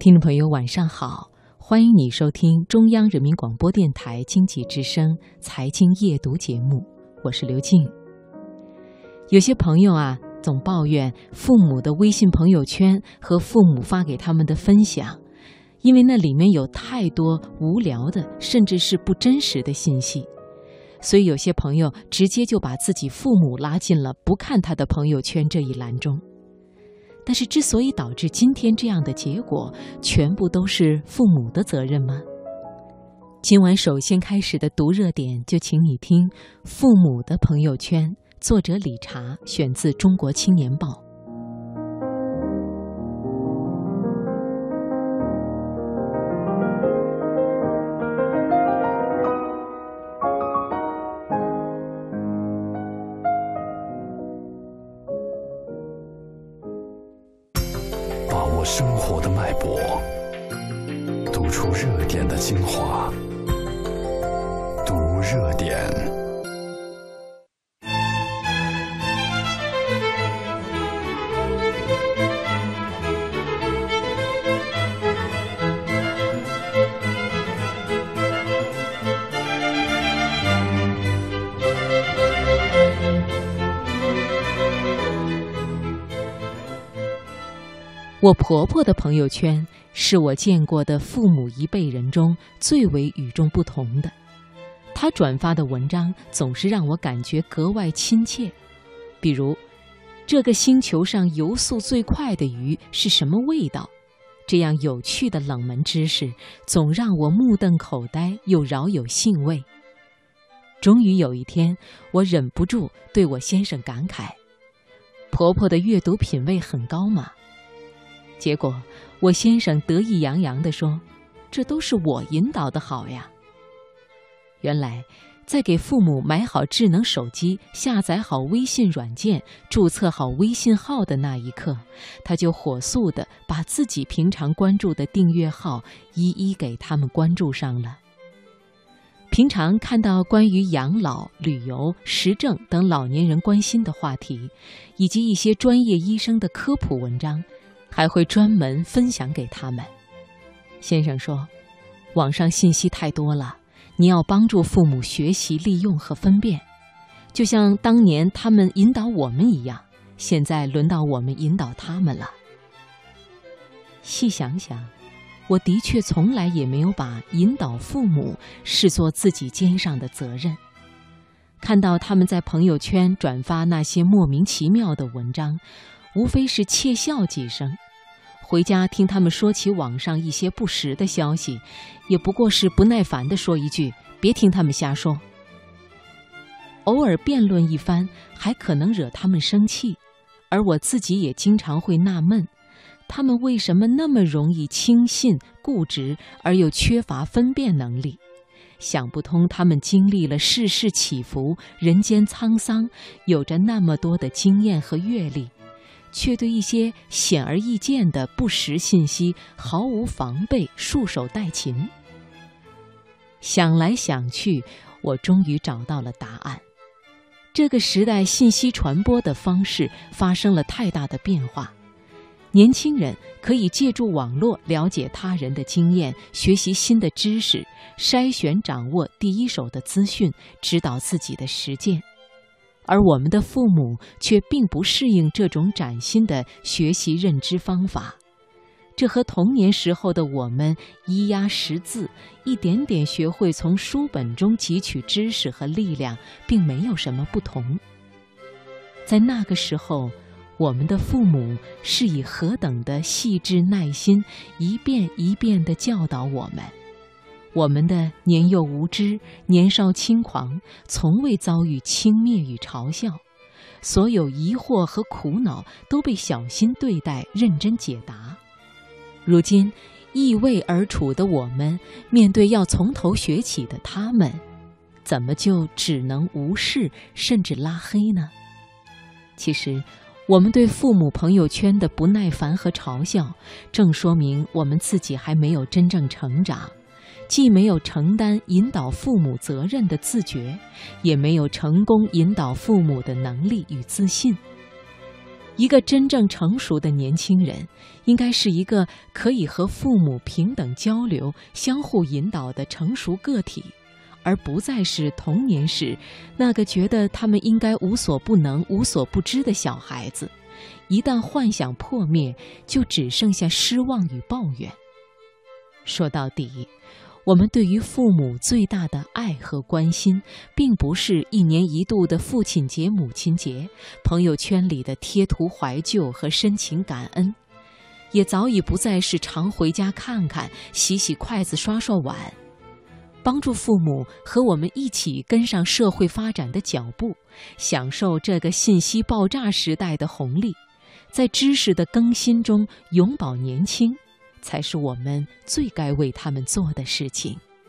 听众朋友，晚上好！欢迎你收听中央人民广播电台经济之声财经夜读节目，我是刘静。有些朋友啊，总抱怨父母的微信朋友圈和父母发给他们的分享，因为那里面有太多无聊的，甚至是不真实的信息，所以有些朋友直接就把自己父母拉进了不看他的朋友圈这一栏中。但是，之所以导致今天这样的结果，全部都是父母的责任吗？今晚首先开始的读热点，就请你听《父母的朋友圈》，作者李查，选自《中国青年报》。生活的脉搏，读出热点的精华，读热点。我婆婆的朋友圈是我见过的父母一辈人中最为与众不同的。她转发的文章总是让我感觉格外亲切，比如“这个星球上游速最快的鱼是什么味道”，这样有趣的冷门知识总让我目瞪口呆又饶有兴味。终于有一天，我忍不住对我先生感慨：“婆婆的阅读品味很高嘛。”结果，我先生得意洋洋地说：“这都是我引导的好呀。”原来，在给父母买好智能手机、下载好微信软件、注册好微信号的那一刻，他就火速地把自己平常关注的订阅号一一给他们关注上了。平常看到关于养老、旅游、时政等老年人关心的话题，以及一些专业医生的科普文章。还会专门分享给他们。先生说：“网上信息太多了，你要帮助父母学习、利用和分辨，就像当年他们引导我们一样。现在轮到我们引导他们了。”细想想，我的确从来也没有把引导父母视作自己肩上的责任。看到他们在朋友圈转发那些莫名其妙的文章。无非是窃笑几声，回家听他们说起网上一些不实的消息，也不过是不耐烦地说一句：“别听他们瞎说。”偶尔辩论一番，还可能惹他们生气，而我自己也经常会纳闷，他们为什么那么容易轻信、固执，而又缺乏分辨能力？想不通，他们经历了世事起伏、人间沧桑，有着那么多的经验和阅历。却对一些显而易见的不实信息毫无防备，束手待擒。想来想去，我终于找到了答案。这个时代信息传播的方式发生了太大的变化，年轻人可以借助网络了解他人的经验，学习新的知识，筛选掌握第一手的资讯，指导自己的实践。而我们的父母却并不适应这种崭新的学习认知方法，这和童年时候的我们咿呀识字、一点点学会从书本中汲取知识和力量，并没有什么不同。在那个时候，我们的父母是以何等的细致耐心，一遍一遍地教导我们。我们的年幼无知、年少轻狂，从未遭遇轻蔑与嘲笑，所有疑惑和苦恼都被小心对待、认真解答。如今，易位而处的我们，面对要从头学起的他们，怎么就只能无视甚至拉黑呢？其实，我们对父母朋友圈的不耐烦和嘲笑，正说明我们自己还没有真正成长。既没有承担引导父母责任的自觉，也没有成功引导父母的能力与自信。一个真正成熟的年轻人，应该是一个可以和父母平等交流、相互引导的成熟个体，而不再是童年时那个觉得他们应该无所不能、无所不知的小孩子。一旦幻想破灭，就只剩下失望与抱怨。说到底。我们对于父母最大的爱和关心，并不是一年一度的父亲节、母亲节，朋友圈里的贴图怀旧和深情感恩，也早已不再是常回家看看、洗洗筷子、刷刷碗，帮助父母和我们一起跟上社会发展的脚步，享受这个信息爆炸时代的红利，在知识的更新中永葆年轻。才是我们最该为他们做的事情。